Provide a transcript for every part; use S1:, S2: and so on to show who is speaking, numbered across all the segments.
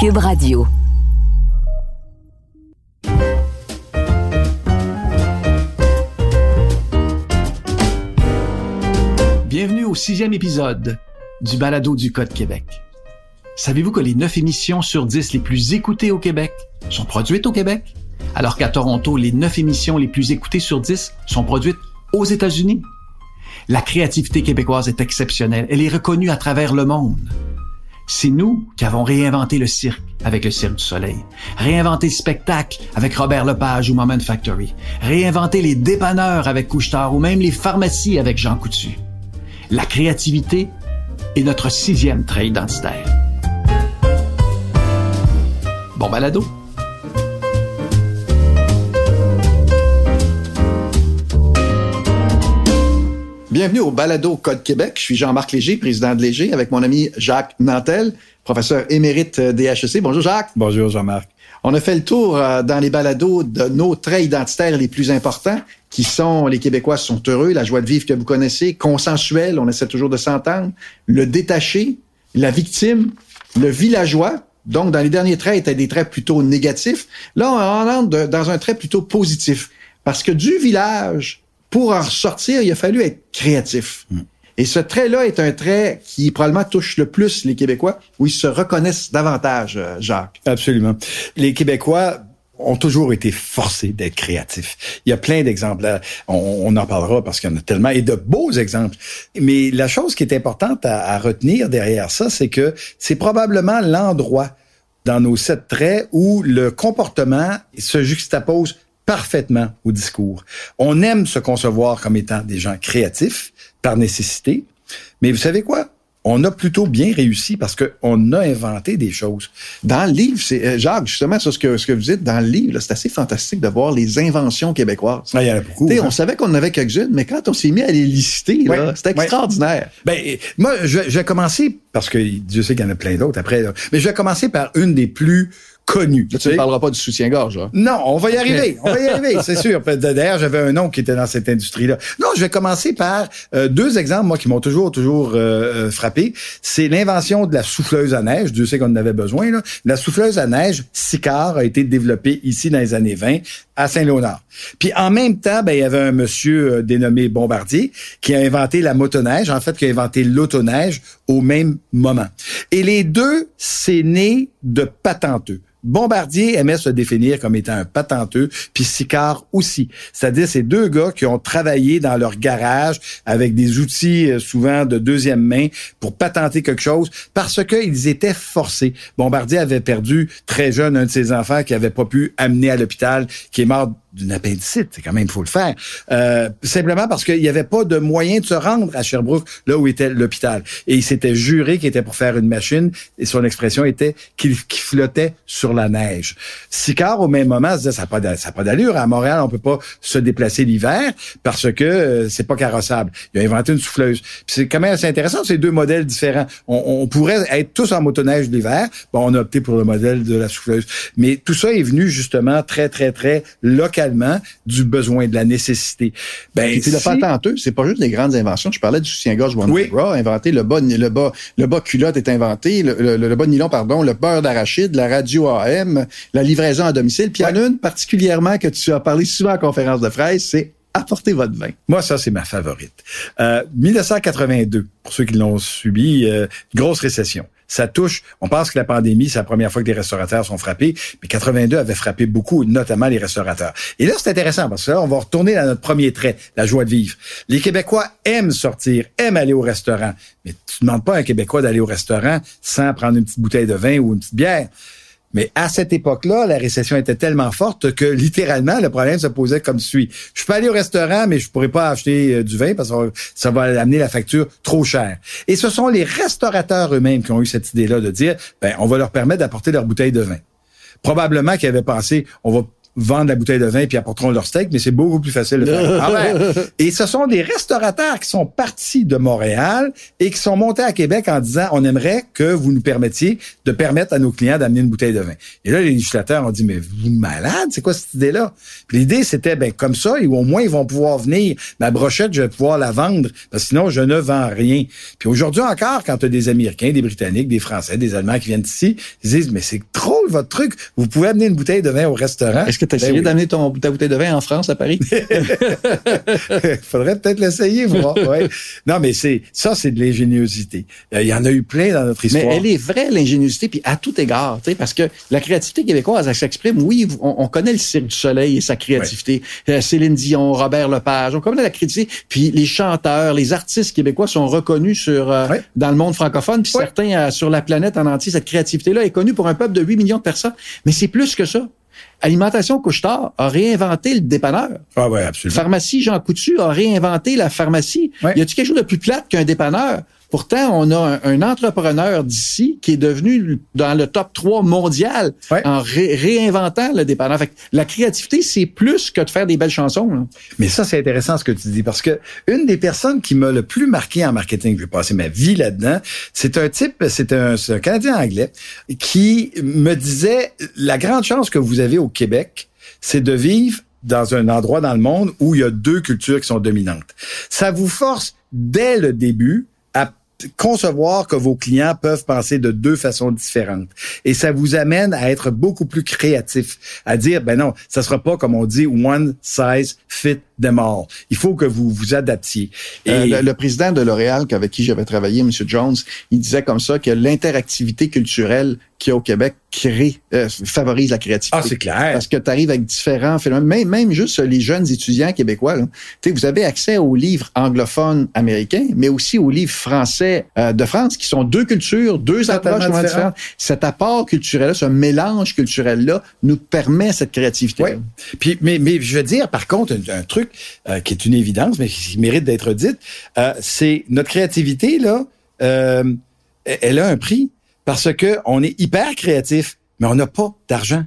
S1: Cube Radio.
S2: Bienvenue au sixième épisode du Balado du Code Québec. Savez-vous que les neuf émissions sur dix les plus écoutées au Québec sont produites au Québec, alors qu'à Toronto, les neuf émissions les plus écoutées sur dix sont produites aux États-Unis? La créativité québécoise est exceptionnelle. Elle est reconnue à travers le monde. C'est nous qui avons réinventé le cirque avec le Cirque du Soleil, réinventé le spectacle avec Robert Lepage ou Moment Factory, réinventé les dépanneurs avec Couchetard ou même les pharmacies avec Jean Coutu. La créativité est notre sixième trait identitaire. Bon balado. Bienvenue au Balado Code Québec. Je suis Jean-Marc Léger, président de Léger, avec mon ami Jacques Nantel, professeur émérite DHEC. Bonjour Jacques.
S3: Bonjour Jean-Marc.
S2: On a fait le tour euh, dans les balados de nos traits identitaires les plus importants, qui sont les Québécois sont heureux, la joie de vivre que vous connaissez, consensuel, on essaie toujours de s'entendre, le détaché, la victime, le villageois. Donc, dans les derniers traits, étaient des traits plutôt négatifs. Là, on entre dans un trait plutôt positif. Parce que du village, pour en ressortir, il a fallu être créatif. Hmm. Et ce trait-là est un trait qui probablement touche le plus les Québécois, où ils se reconnaissent davantage, euh, Jacques.
S3: Absolument. Les Québécois ont toujours été forcés d'être créatifs. Il y a plein d'exemples. On, en parlera parce qu'il y en a tellement et de beaux exemples. Mais la chose qui est importante à, à retenir derrière ça, c'est que c'est probablement l'endroit dans nos sept traits où le comportement se juxtapose parfaitement au discours. On aime se concevoir comme étant des gens créatifs par nécessité, mais vous savez quoi? on a plutôt bien réussi parce qu'on a inventé des choses.
S2: Dans le livre, c'est euh, Jacques, justement, sur ce que, ce que vous dites, dans le livre, c'est assez fantastique de voir les inventions québécoises.
S3: Ah, il y en a beaucoup.
S2: On hein. savait qu'on en avait quelques-unes, mais quand on s'est mis à les lister, c'était extraordinaire.
S3: Ben, moi, je, je, vais commencer, parce que Dieu sait qu'il y en a plein d'autres après, mais je vais commencer par une des plus connu.
S2: tu ne parleras pas du soutien-gorge, hein?
S3: Non, on va y arriver. On va y arriver, c'est sûr. D'ailleurs, j'avais un nom qui était dans cette industrie-là. Non, je vais commencer par euh, deux exemples, moi, qui m'ont toujours, toujours euh, euh, frappé. C'est l'invention de la souffleuse à neige. Dieu sait qu'on en avait besoin. Là. La souffleuse à neige, Sicard, a été développée ici dans les années 20 à Saint-Léonard. Puis en même temps, ben, il y avait un monsieur dénommé Bombardier qui a inventé la motoneige, en fait, qui a inventé l'autoneige au même moment. Et les deux, c'est né de patenteux. Bombardier aimait se définir comme étant un patenteux, puis Sicard aussi. C'est-à-dire ces deux gars qui ont travaillé dans leur garage avec des outils euh, souvent de deuxième main pour patenter quelque chose parce qu'ils étaient forcés. Bombardier avait perdu très jeune un de ses enfants qui avait pas pu amener à l'hôpital, qui est mort d'une appendicite, c'est quand même, il faut le faire. Euh, simplement parce qu'il n'y avait pas de moyen de se rendre à Sherbrooke, là où était l'hôpital. Et il s'était juré qu'il était pour faire une machine, et son expression était qu'il flottait sur la neige. Sicard, au même moment, se disait, ça n'a pas, d'allure. À Montréal, on peut pas se déplacer l'hiver parce que euh, c'est pas carrossable. Il a inventé une souffleuse. c'est quand même assez intéressant, ces deux modèles différents. On, on pourrait être tous en motoneige l'hiver. Bon, on a opté pour le modèle de la souffleuse. Mais tout ça est venu justement très, très, très local du besoin, de la nécessité.
S2: Ben, c'est le patenteux, c'est pas juste les grandes inventions. Je parlais du soutien-gorge oui. inventé, le bas, le bas, le bas culotte est inventé, le, le, bas nylon, pardon, le beurre d'arachide, la radio AM, la livraison à domicile. Puis il y en a une particulièrement que tu as parlé souvent en conférence de presse, c'est apporter votre vin.
S3: Moi, ça, c'est ma favorite. Euh, 1982, pour ceux qui l'ont subi, euh, grosse récession ça touche. On pense que la pandémie, c'est la première fois que les restaurateurs sont frappés, mais 82 avait frappé beaucoup, notamment les restaurateurs. Et là, c'est intéressant parce que là, on va retourner à notre premier trait, la joie de vivre. Les Québécois aiment sortir, aiment aller au restaurant, mais tu ne demandes pas à un Québécois d'aller au restaurant sans prendre une petite bouteille de vin ou une petite bière. Mais à cette époque-là, la récession était tellement forte que littéralement, le problème se posait comme suit. Je peux aller au restaurant, mais je pourrais pas acheter euh, du vin parce que ça va amener la facture trop chère. Et ce sont les restaurateurs eux-mêmes qui ont eu cette idée-là de dire, ben, on va leur permettre d'apporter leur bouteille de vin. Probablement qu'ils avaient pensé, on va vendent la bouteille de vin puis apporteront leur steak, mais c'est beaucoup plus facile de faire. Ah ouais. Et ce sont des restaurateurs qui sont partis de Montréal et qui sont montés à Québec en disant on aimerait que vous nous permettiez de permettre à nos clients d'amener une bouteille de vin. Et là, les législateurs ont dit mais vous malade, c'est quoi cette idée-là? Puis l'idée c'était ben comme ça, et au moins ils vont pouvoir venir. Ma brochette, je vais pouvoir la vendre parce que sinon je ne vends rien. Puis aujourd'hui encore, quand tu as des Américains, des Britanniques, des Français, des Allemands qui viennent ici, ils disent mais c'est drôle votre truc. Vous pouvez amener une bouteille de vin au restaurant.
S2: Est-ce que tu as
S3: Ben
S2: essayé
S3: oui.
S2: d'amener ton, ta bouteille de vin en France, à Paris?
S3: Faudrait peut-être l'essayer, voir. Ouais. Non, mais c'est ça, c'est de l'ingéniosité. Euh, Il y en a eu plein dans notre histoire.
S2: Mais elle est vraie, l'ingéniosité, puis à tout égard, tu sais, parce que la créativité québécoise, elle s'exprime, oui, on, on connaît le Cirque du Soleil et sa créativité. Euh, Céline Dion, Robert Lepage, on connaît la créativité. Puis les chanteurs, les artistes québécois sont reconnus sur euh,
S3: Ouais.
S2: dans le monde francophone, puis certains euh, sur la planète en entier. Cette créativité-là est connue pour un peuple de 8 millions de personnes. Mais c'est plus que ça. Alimentation Couche-Tard a réinventé le dépanneur.
S3: Ah ouais, absolument.
S2: Pharmacie Jean Coutu a réinventé la pharmacie.
S3: Ouais.
S2: Y a-t-il quelque chose de plus plate qu'un dépanneur? Pourtant, on a un, un entrepreneur d'ici qui est devenu dans le top 3 mondial
S3: Ouais.
S2: en ré- réinventant le dépanneur. Fait que la créativité, c'est plus que de faire des belles chansons. là.
S3: Mais ça, c'est intéressant ce que tu dis parce que une des personnes qui m'a le plus marqué en marketing, je vais passer ma vie là-dedans, c'est un type, c'est un, Canadien anglais qui me disait la grande chance que vous avez au Québec, c'est de vivre dans un endroit dans le monde où il y a deux cultures qui sont dominantes. Ça vous force dès le début concevoir que vos clients peuvent penser de deux façons différentes. Et ça vous amène à être beaucoup plus créatif, à dire, ben non, ça sera pas comme on dit, one size fit them all. Il faut que vous vous adaptiez. Et
S2: Euh, le, le président de L'Oréal, avec qui j'avais travaillé, M. Jones, il disait comme ça que l'interactivité culturelle qu'il y a au Québec crée, euh, favorise la créativité.
S3: ah, c'est clair.
S2: Parce que tu arrives avec différents phénomènes, même, même juste les jeunes étudiants québécois. Là. Tu sais, vous avez accès aux livres anglophones américains, mais aussi aux livres français euh, de France, qui sont deux cultures, deux approches
S3: différentes.
S2: différentes. Cet apport culturel-là, ce mélange culturel-là, nous permet cette créativité.
S3: Oui. Puis, mais, mais je veux dire, par contre, un, un truc euh, qui est une évidence, mais qui mérite d'être dite, euh, c'est notre créativité, là, euh, elle a un prix parce que on est hyper créatif, mais on n'a pas d'argent.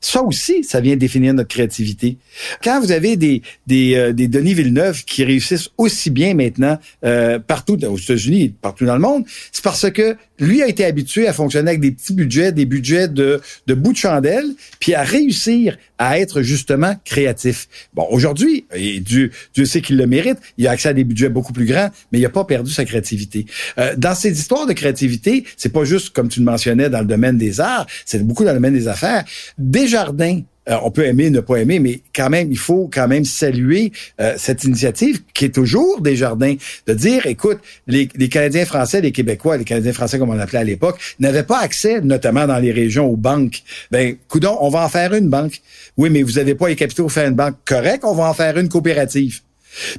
S3: Ça aussi, ça vient définir notre créativité. Quand vous avez des des, euh, Denis Villeneuve qui réussissent aussi bien maintenant euh, partout aux États-Unis et partout dans le monde, c'est parce que lui a été habitué à fonctionner avec des petits budgets, des budgets de de bout de chandelle, puis à réussir à être justement créatif. Bon, aujourd'hui, et Dieu, Dieu sait qu'il le mérite, il a accès à des budgets beaucoup plus grands, mais il n'a pas perdu sa créativité. Euh, dans ces histoires de créativité, c'est pas juste comme tu le mentionnais dans le domaine des arts, c'est beaucoup dans le domaine des affaires. Desjardins euh, on peut aimer, ne pas aimer, mais quand même, il faut quand même saluer euh, cette initiative qui est toujours des jardins, de dire, écoute, les, Canadiens français, les Québécois, les Canadiens français comme on l'appelait à l'époque, n'avaient pas accès, notamment dans les régions, aux banques. Ben, coudon, on va en faire une banque. Oui, mais vous n'avez pas les capitaux pour faire une banque correcte, on va en faire une coopérative.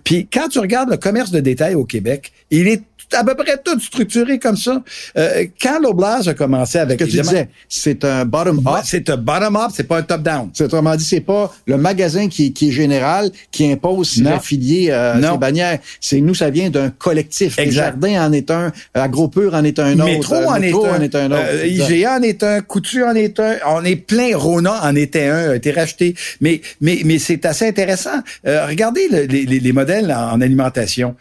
S3: Puis quand tu regardes le commerce de détail au Québec, il est à peu près tout structuré comme ça. Euh, quand l'Oblast a commencé avec...
S2: Que tu disais, c'est un bottom-up.
S3: Ouais, c'est un bottom-up, c'est pas un top-down.
S2: C'est autrement dit, c'est pas le magasin qui, est- qui est général qui impose ses affiliés, euh, ses bannières. C'est nous, ça vient d'un collectif.
S3: Exact.
S2: Jardin en est un, Agropur en est un autre.
S3: Métro,
S2: euh,
S3: en,
S2: Métro
S3: est un,
S2: en est un autre.
S3: euh. IGA en est un, Coutu en est un, on est plein, Rona en était un, a été racheté. Mais, mais, mais c'est assez intéressant. Euh, regardez le- les, les- les modèles en alimentation.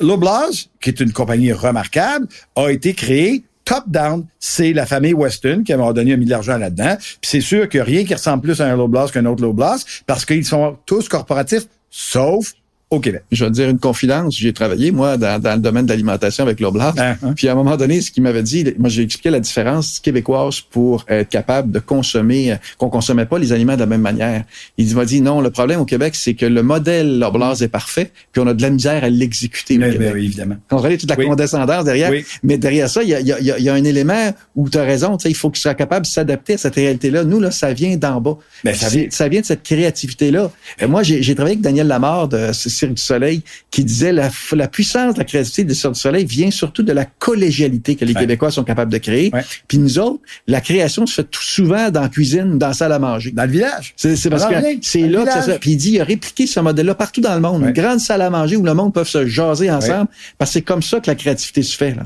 S3: L'Oblaz, qui est une compagnie remarquable, a été créée top-down. C'est la famille Weston qui m'a donné un milliard d'argent là-dedans. Puis c'est sûr qu'il n'y a rien qui ressemble plus à un Loblas qu'un autre Loblas parce qu'ils sont tous corporatifs, sauf au Québec.
S2: Je vais te dire une confidence. J'ai travaillé, moi, dans, dans le domaine de l'alimentation avec l'Oblast.
S3: Hein, hein.
S2: Puis à un moment donné, ce qu'il m'avait dit, moi j'ai expliqué la différence québécoise pour être capable de consommer, euh, qu'on consommait pas les aliments de la même manière. Il m'a dit non, le problème au Québec, c'est que le modèle L'Oblast est parfait, puis on a de la misère à l'exécuter au
S3: Mais-
S2: Québec.
S3: mais oui, évidemment.
S2: On regarde toute la
S3: Oui.
S2: condescendance derrière.
S3: Oui.
S2: Mais derrière ça, il y a, y a- y a- y a un élément où tu as raison, tu sais, il faut qu'il soit capable de s'adapter à cette réalité-là. Nous, là, ça vient d'en bas.
S3: Ben, ça vient-
S2: ça vient de cette créativité-là. Et moi, j'ai travaillé avec Daniel Lamarre de Cirque du Soleil qui disait la, la puissance de la créativité de Cirque du Soleil vient surtout de la collégialité que les
S3: Ouais.
S2: Québécois sont capables de créer.
S3: Ouais.
S2: Puis nous autres, la création se fait tout souvent dans la cuisine, dans la salle à manger.
S3: Dans le village.
S2: C'est parce
S3: Dans
S2: que c'est là que ça. Puis il dit, il a répliqué ce modèle-là partout dans le monde.
S3: Ouais.
S2: Une grande salle à manger où le monde peut se jaser ensemble. Parce que c'est comme ça que la créativité se fait. Là,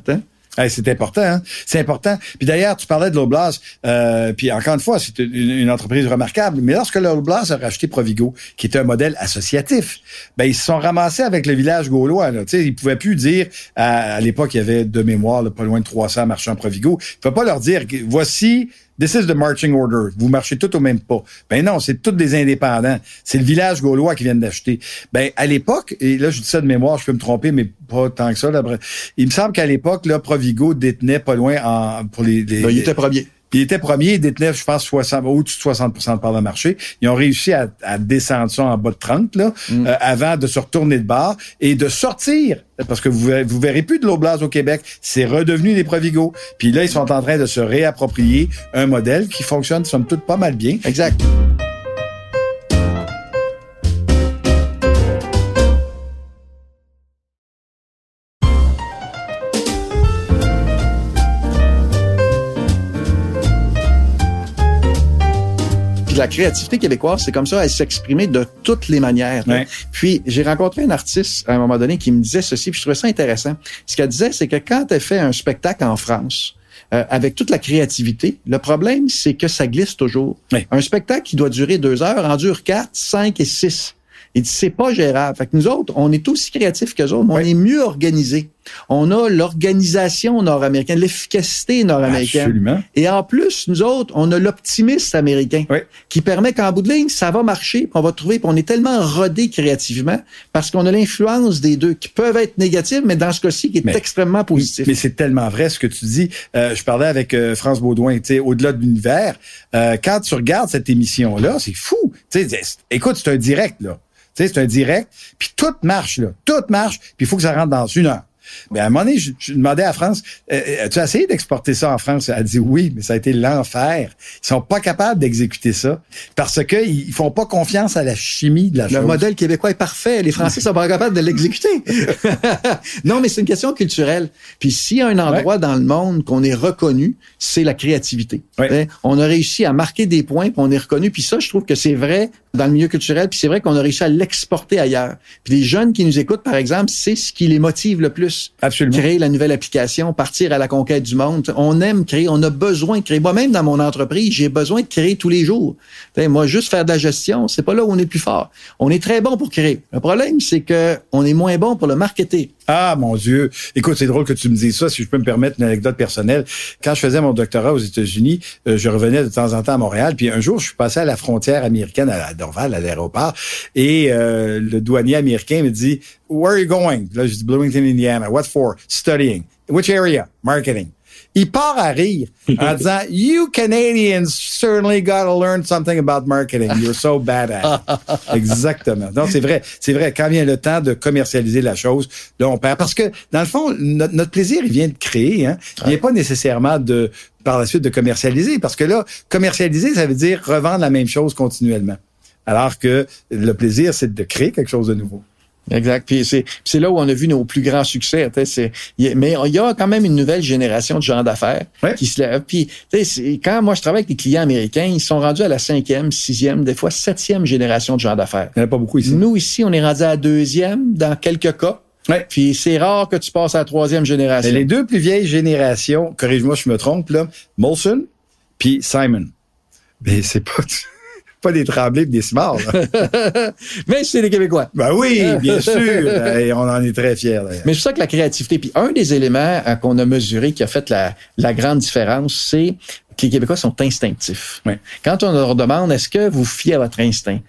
S2: t'sais.
S3: c'est important, hein? c'est important. Puis d'ailleurs, tu parlais de l'Oblast, euh, puis encore une fois, c'est une, entreprise remarquable. Mais lorsque l'Oblast a racheté Provigo, qui était un modèle associatif, ben ils se sont ramassés avec le village gaulois. Là. sais, ils pouvaient plus dire à, l'époque, il y avait de mémoire pas loin de 300 marchands Provigo. Ils pouvaient pas leur dire voici This is the marching order. Vous marchez tout au même pas. Ben non, c'est tous des indépendants. C'est le village gaulois qui viennent d'acheter. Ben à l'époque, et là je dis ça de mémoire, je peux me tromper, mais pas tant que ça. Là, il me semble qu'à l'époque, là, Provigo détenait pas loin en pour les. les
S2: ben, il était premier.
S3: Puis il était premier, il détenait, je pense, 60, au-dessus de 60% de part de marché. Ils ont réussi à, descendre ça en bas de 30, là, mm. euh, avant de se retourner de bord et de sortir, parce que vous, vous verrez plus de l'Oblast au Québec, c'est redevenu des Provigo. Puis là, ils sont en train de se réapproprier un modèle qui fonctionne, somme toute, pas mal bien.
S2: Exact. Créativité québécoise, c'est comme ça, elle s'exprimer de toutes les manières. Puis j'ai rencontré un artiste à un moment donné qui me disait ceci, puis je trouvais ça intéressant. Ce qu'elle disait, c'est que quand elle fait un spectacle en France, euh, avec toute la créativité, le problème, c'est que ça glisse toujours. Un spectacle qui doit durer deux heures en dure quatre, cinq et six. Il dit, c'est pas gérable. Fait que nous autres, on est aussi créatifs qu'eux autres, mais on est mieux organisés. On a l'organisation nord-américaine, l'efficacité nord-américaine. Absolument. Et en plus, nous autres, on a l'optimisme américain qui permet qu'en bout de ligne, ça va marcher, on va trouver, on est tellement rodé créativement parce qu'on a l'influence des deux qui peuvent être négatives, mais dans ce cas-ci, qui est extrêmement positif.
S3: Mais c'est tellement vrai ce que tu dis. Euh, je parlais avec euh, France Baudouin, tu sais, au-delà de l'univers, euh, quand tu regardes cette émission-là, c'est fou. Tu sais, écoute, c'est un direct, là. Tu sais, c'est un direct, puis tout marche, là. Tout marche, puis il faut que ça rentre dans une heure. Mais à un moment donné, je, demandais à France, euh, euh, as-tu essayé d'exporter ça en France? Elle a dit oui, mais ça a été l'enfer. Ils sont pas capables d'exécuter ça parce que ils font pas confiance à la chimie de la
S2: Le modèle québécois est parfait. Les Français sont pas capables de l'exécuter. non, mais c'est une question culturelle. Puis s'il y a un endroit dans le monde qu'on est reconnu, c'est la créativité. Hein? On a réussi à marquer des points, puis on est reconnu. Puis ça, je trouve que c'est vrai dans le milieu culturel, puis c'est vrai qu'on a réussi à l'exporter ailleurs. Puis les jeunes qui nous écoutent, par exemple, c'est ce qui les motive le plus.
S3: Absolument.
S2: Créer la nouvelle application, partir à la conquête du monde. On aime créer, on a besoin de créer. Moi-même, dans mon entreprise, j'ai besoin de créer tous les jours. moi, juste faire de la gestion, c'est pas là où on est plus fort. On est très bon pour créer. Le problème, c'est que on est moins bon pour le marketer.
S3: Ah, mon Dieu. Écoute, c'est drôle que tu me dises ça, si je peux me permettre une anecdote personnelle. Quand je faisais mon doctorat aux États-Unis, euh, je revenais de temps en temps à Montréal, puis un jour, je suis passé à la frontière américaine, à Dorval, à l'aéroport, et euh, le douanier américain me dit, « Where are you going? » Là, je dis « Bloomington, Indiana. What for? Studying. Which area? Marketing. » il part à rire en disant You Canadians certainly got to learn something about marketing. You're so bad at it. Exactement. Donc c'est vrai, c'est vrai. Quand vient le temps de commercialiser la chose, là on perd parce que dans le fond notre, plaisir il vient de créer. Hein. Il vient pas nécessairement de par la suite de commercialiser parce que là commercialiser ça veut dire revendre la même chose continuellement. Alors que le plaisir c'est de créer quelque chose de nouveau.
S2: Exact. Puis c'est, là où on a vu nos plus grands succès. Mais il y a quand même une nouvelle génération de gens d'affaires qui se lèvent. Puis quand moi je travaille avec des clients américains, ils sont rendus à la cinquième, sixième, des fois septième génération de gens d'affaires.
S3: Il n'y en a pas beaucoup ici.
S2: Nous ici, on est rendu à la deuxième dans quelques cas. Ouais. Puis c'est rare que tu passes à la troisième génération.
S3: les deux plus vieilles générations, corrige-moi si je me trompe, là, Molson puis Simon. Mais c'est pas pas des Tremblés, des Smarts.
S2: Mais c'est des Québécois.
S3: Ben oui, bien sûr. Et on en est très fiers.
S2: Mais c'est ça que la créativité. Puis un des éléments euh, qu'on a mesuré qui a fait la, la grande différence, c'est que les Québécois sont instinctifs. Quand on leur demande, est-ce que vous fiez à votre instinct?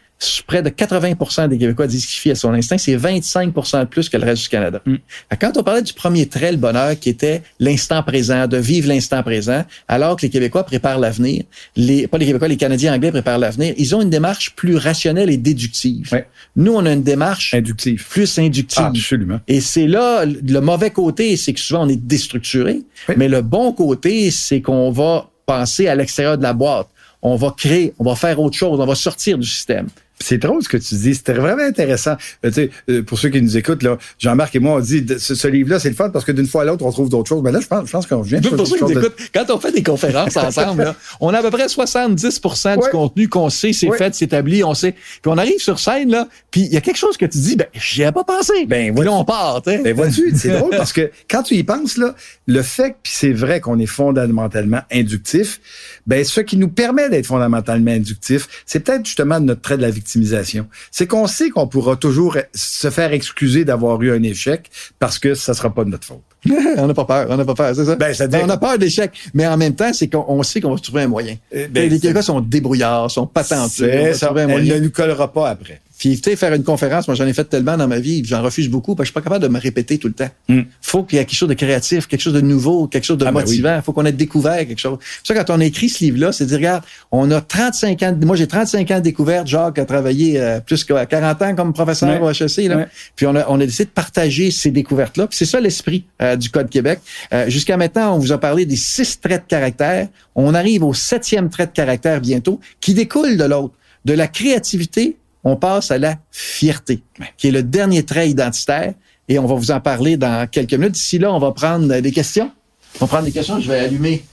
S2: Près de 80% des Québécois disent qu'ils fient à son instinct. C'est 25% de plus que le reste du Canada. Mm. Quand on parlait du premier trait, le bonheur, qui était l'instant présent, de vivre l'instant présent, alors que les Québécois préparent l'avenir, les, pas les Québécois, les Canadiens anglais préparent l'avenir, ils ont une démarche plus rationnelle et déductive. Nous, on a une démarche
S3: inductive.
S2: plus inductive.
S3: absolument.
S2: Et c'est là, le mauvais côté, c'est que souvent on est déstructuré, mais le bon côté, c'est qu'on va penser à l'extérieur de la boîte. On va créer, on va faire autre chose, on va sortir du système
S3: C'est drôle ce que tu dis. C'était vraiment intéressant. Euh, tu sais, euh, pour ceux qui nous écoutent, là, Jean-Marc et moi, on dit ce, ce livre-là, c'est le fun parce que d'une fois à l'autre, on trouve d'autres choses. Mais là, je pense, je pense qu'on vient.
S2: Pour ceux qui nous écoutent, quand on fait des conférences ensemble, là, on a à peu près 70% du contenu qu'on sait, c'est fait, c'est établi, on sait. Puis on arrive sur scène, là, puis il y a quelque chose que tu dis, ben, j'y ai pas pensé. Ben, puis là, on part,
S3: Ben, vois-tu, c'est drôle parce que quand tu y penses, là, le fait, puis c'est vrai qu'on est fondamentalement inductif, ben, ce qui nous permet d'être fondamentalement inductif, c'est peut-être justement notre trait de la victimisation. C'est qu'on sait qu'on pourra toujours se faire excuser d'avoir eu un échec parce que ça sera pas de notre faute.
S2: on n'a pas peur, on n'a pas peur, c'est ça? Ben, ben, on a peur de l'échec, mais en même temps, c'est qu'on sait qu'on va trouver un moyen. Euh, ben, les Québécois sont débrouillards, sont patentés.
S3: C'est ça. Elle ne nous collera pas après.
S2: Puis, tu sais, faire une conférence, moi, j'en ai fait tellement dans ma vie, j'en refuse beaucoup parce que je suis pas capable de me répéter tout le temps. Hmm. Faut qu'il y ait quelque chose de créatif, quelque chose de nouveau, quelque chose de ah, ben motivant. Faut qu'on ait découvert quelque chose. C'est ça, quand on a écrit ce livre-là, c'est de dire, regarde, on a 35 ans, moi, j'ai 35 ans de découverte. Jacques a travaillé euh, plus que 40 ans comme professeur au HEC, là. Puis, on a, on a décidé de partager ces découvertes-là. Puis, c'est ça l'esprit euh, du Code Québec. Euh, jusqu'à maintenant, on vous a parlé des six traits de caractère. On arrive au septième trait de caractère bientôt, qui découle de l'autre, de la créativité on passe à la fierté, qui est le dernier trait identitaire. Et on va vous en parler dans quelques minutes. D'ici là, on va prendre des questions. On va prendre des questions. Je vais allumer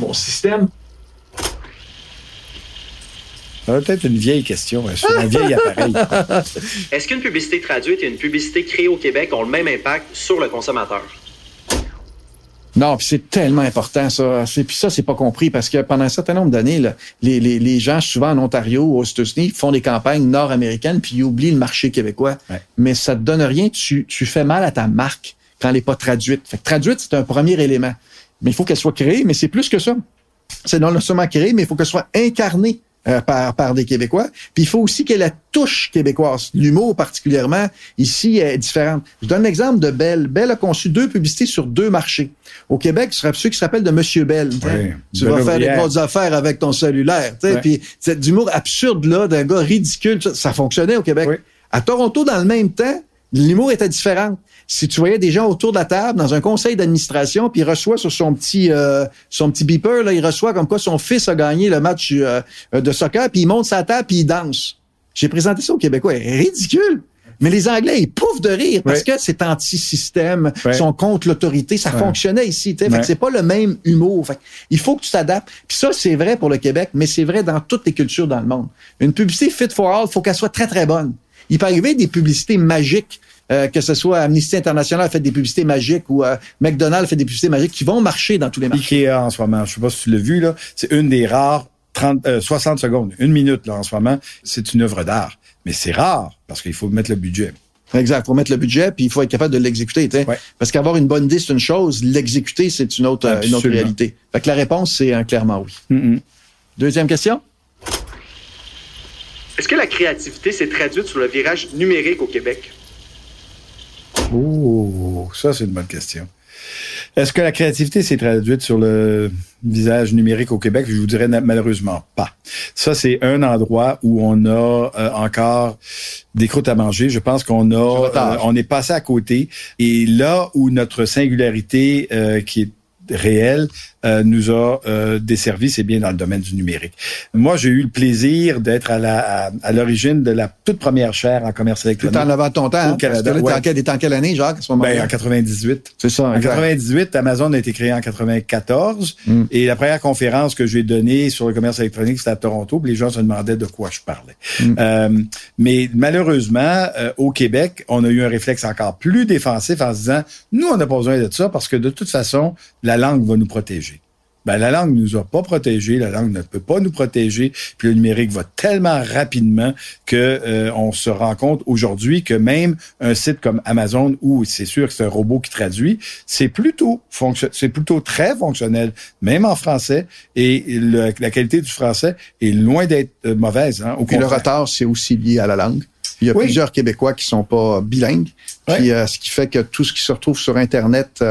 S2: mon système.
S3: Peut-être une vieille question, hein, un vieil appareil.
S1: Est-ce qu'une publicité traduite et une publicité créée au Québec ont le même impact sur le consommateur?
S2: Non, puis c'est tellement important ça. Puis ça, c'est pas compris parce que pendant un certain nombre d'années, les, les, les, gens, souvent en Ontario, aux États-Unis, font des campagnes nord-américaines puis ils oublient le marché québécois. Mais ça te donne rien. Tu, tu fais mal à ta marque quand elle n'est pas traduite. Fait que traduite, c'est un premier élément. Mais il faut qu'elle soit créée, mais c'est plus que ça. C'est non seulement créée, mais il faut qu'elle soit incarnée euh, par, par des Québécois. Puis il faut aussi que la touche québécoise. L'humour particulièrement, ici, est différente. Je donne l'exemple de Bell. Bell a conçu deux publicités sur deux marchés. Au Québec, ceux qui s'appellent de Monsieur Bell. tu vas faire des grosses affaires avec ton cellulaire. Puis c'est d'humour absurde là, d'un gars ridicule. Ça, fonctionnait au Québec. À Toronto, dans le même temps, l'humour était différent si tu voyais des gens autour de la table dans un conseil d'administration, puis il reçoit sur son petit euh, son petit beeper, là, il reçoit comme quoi son fils a gagné le match euh, de soccer, puis il monte sa table, puis il danse. J'ai présenté ça aux Québécois. Ridicule! Mais les Anglais, ils pouffent de rire parce que c'est anti-système, ils sont contre l'autorité. Ça fonctionnait ici. Fait que c'est pas le même humour. Fait il faut que tu t'adaptes. Puis ça, c'est vrai pour le Québec, mais c'est vrai dans toutes les cultures dans le monde. Une publicité fit for all, faut qu'elle soit très, très bonne. Il peut arriver des publicités magiques euh, que ce soit Amnesty International fait des publicités magiques ou euh, McDonald's fait des publicités magiques qui vont marcher dans tous les marchés.
S3: Ikea en ce moment, je sais pas si tu l'as vu là, c'est une des rares 30, 60 euh, secondes, une minute là en ce moment, c'est une œuvre d'art, mais c'est rare parce qu'il faut mettre le budget.
S2: Exact. Faut mettre le budget, puis il faut être capable de l'exécuter. Parce qu'avoir une bonne idée, c'est une chose. L'exécuter, c'est une autre, une autre réalité. Fait que la réponse, c'est un clairement oui. Mm-hmm. Deuxième question?
S1: Est-ce que la créativité s'est traduite sur le virage numérique au Québec?
S3: Oh, ça, c'est une bonne question. Est-ce que la créativité s'est traduite sur le visage numérique au Québec? Je vous dirais malheureusement pas. Ça, c'est un endroit où on a euh, encore des croûtes à manger. Je pense qu'on a, euh, on est passé à côté. Et là où notre singularité, euh, qui est réelle, nous a euh, desservi, c'est bien dans le domaine du numérique. Moi, j'ai eu le plaisir d'être à la à, l'origine de la toute première chaire en commerce électronique.
S2: Tout en avant ton temps, hein? Canada. Parce que là, en, quelle année, Jacques, à ce moment-là?
S3: Ben, en 98.
S2: C'est ça.
S3: En 98, Amazon a été créé en 94. Hmm. Et la première conférence que j'ai donnée sur le commerce électronique, c'était à Toronto. les gens se demandaient de quoi je parlais. Hmm. Euh, mais malheureusement, euh, au Québec, on a eu un réflexe encore plus défensif en se disant, nous, on n'a pas besoin de ça parce que de toute façon, la langue va nous protéger ben, la langue nous a pas protégés, la langue ne peut pas nous protéger, puis le numérique va tellement rapidement que euh, on se rend compte aujourd'hui que même un site comme Amazon où c'est sûr que c'est un robot qui traduit, c'est plutôt c'est plutôt très fonctionnel, même en français, et la qualité du français est loin d'être mauvaise. Hein,
S2: au le retard, c'est aussi lié à la langue. Il y a plusieurs Québécois qui sont pas bilingues, puis, euh, ce qui fait que tout ce qui se retrouve sur Internet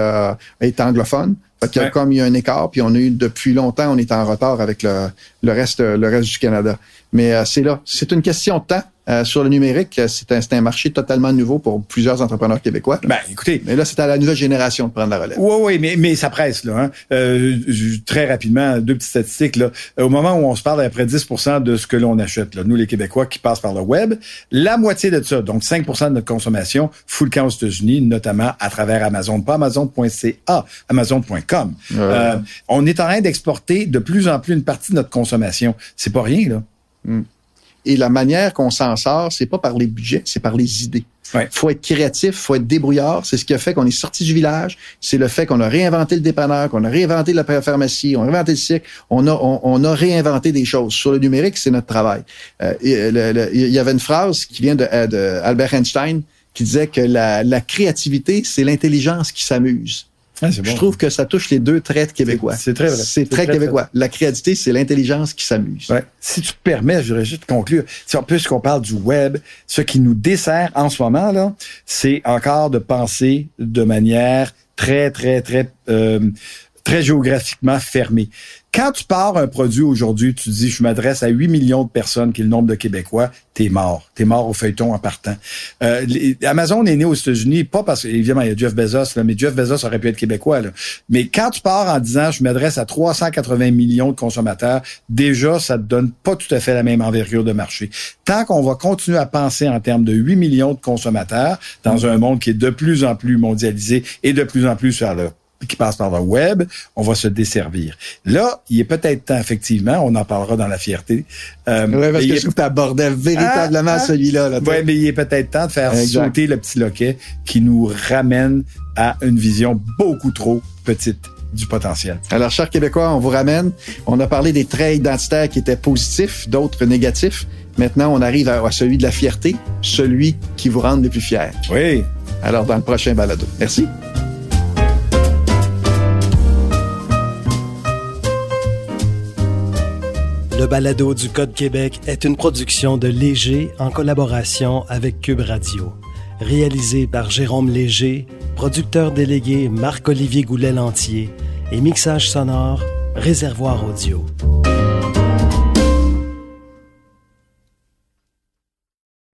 S2: est anglophone. Fait a comme il y a un écart, puis on a eu depuis longtemps, on est en retard avec le, reste, le reste du Canada. Mais euh, c'est là. C'est une question de temps. Euh, sur le numérique, c'est un, un, marché totalement nouveau pour plusieurs entrepreneurs québécois.
S3: Ben, écoutez.
S2: Mais là, c'est à la nouvelle génération de prendre la relève.
S3: Oui, oui, mais, mais ça presse, là. Hein. Euh, très rapidement, deux petites statistiques. Là. Au moment où on se parle, à près 10 de ce que l'on achète, là, nous, les Québécois, qui passent par le web, la moitié de ça, donc 5% de notre consommation, full camp aux États-Unis, notamment à travers Amazon. Pas Amazon.ca, Amazon.com. Euh, on est en train d'exporter de plus en plus une partie de notre consommation. C'est pas rien, là.
S2: Hmm. Et la manière qu'on s'en sort, c'est pas par les budgets, c'est par les idées.
S3: Ouais.
S2: Faut être créatif, faut être débrouillard. C'est ce qui a fait qu'on est sorti du village. C'est le fait qu'on a réinventé le dépanneur, qu'on a réinventé la pharmacie, on a réinventé le cycle. On a, on, a réinventé des choses. Sur le numérique, c'est notre travail. Euh, il y avait une phrase qui vient de, euh, de Albert Einstein qui disait que la, la créativité, c'est l'intelligence qui s'amuse.
S3: Ah,
S2: je trouve que ça touche les deux traits québécois.
S3: C'est très vrai.
S2: C'est très, québécois. La créativité, c'est l'intelligence qui s'amuse.
S3: Ouais. Si tu te permets, je voudrais juste conclure. Si on qu'on parle du web, ce qui nous dessert en ce moment là, c'est encore de penser de manière très très très euh, très géographiquement fermée. Quand tu pars un produit aujourd'hui, tu dis, je m'adresse à 8 millions de personnes, qui est le nombre de Québécois, t'es mort. T'es mort au feuilleton en partant. Euh, Amazon est né aux États-Unis, pas parce qu'évidemment, il y a Jeff Bezos, là, mais Jeff Bezos aurait pu être Québécois. Mais quand tu pars en disant, je m'adresse à 380 millions de consommateurs, déjà, ça te donne pas tout à fait la même envergure de marché. Tant qu'on va continuer à penser en termes de 8 millions de consommateurs dans un monde qui est de plus en plus mondialisé et de plus en plus sur qui passe par le web, on va se desservir. Là, il est peut-être temps, effectivement, on en parlera dans la fierté.
S2: Euh, oui, parce que je trouve que tu abordais véritablement ah, ah. celui-là. Là,
S3: oui, mais il est peut-être temps de faire sauter le petit loquet qui nous ramène à une vision beaucoup trop petite du potentiel.
S2: Alors, chers Québécois, on vous ramène. On a parlé des traits identitaires qui étaient positifs, d'autres négatifs. Maintenant, on arrive à, à, celui de la fierté, celui qui vous rend le plus fier.
S3: Oui.
S2: Alors, dans le prochain balado. Merci.
S4: Le balado du Code Québec est une production de Léger en collaboration avec Cube Radio. Réalisé par Jérôme Léger, producteur délégué Marc-Olivier Goulet-Lantier et mixage sonore Réservoir Audio.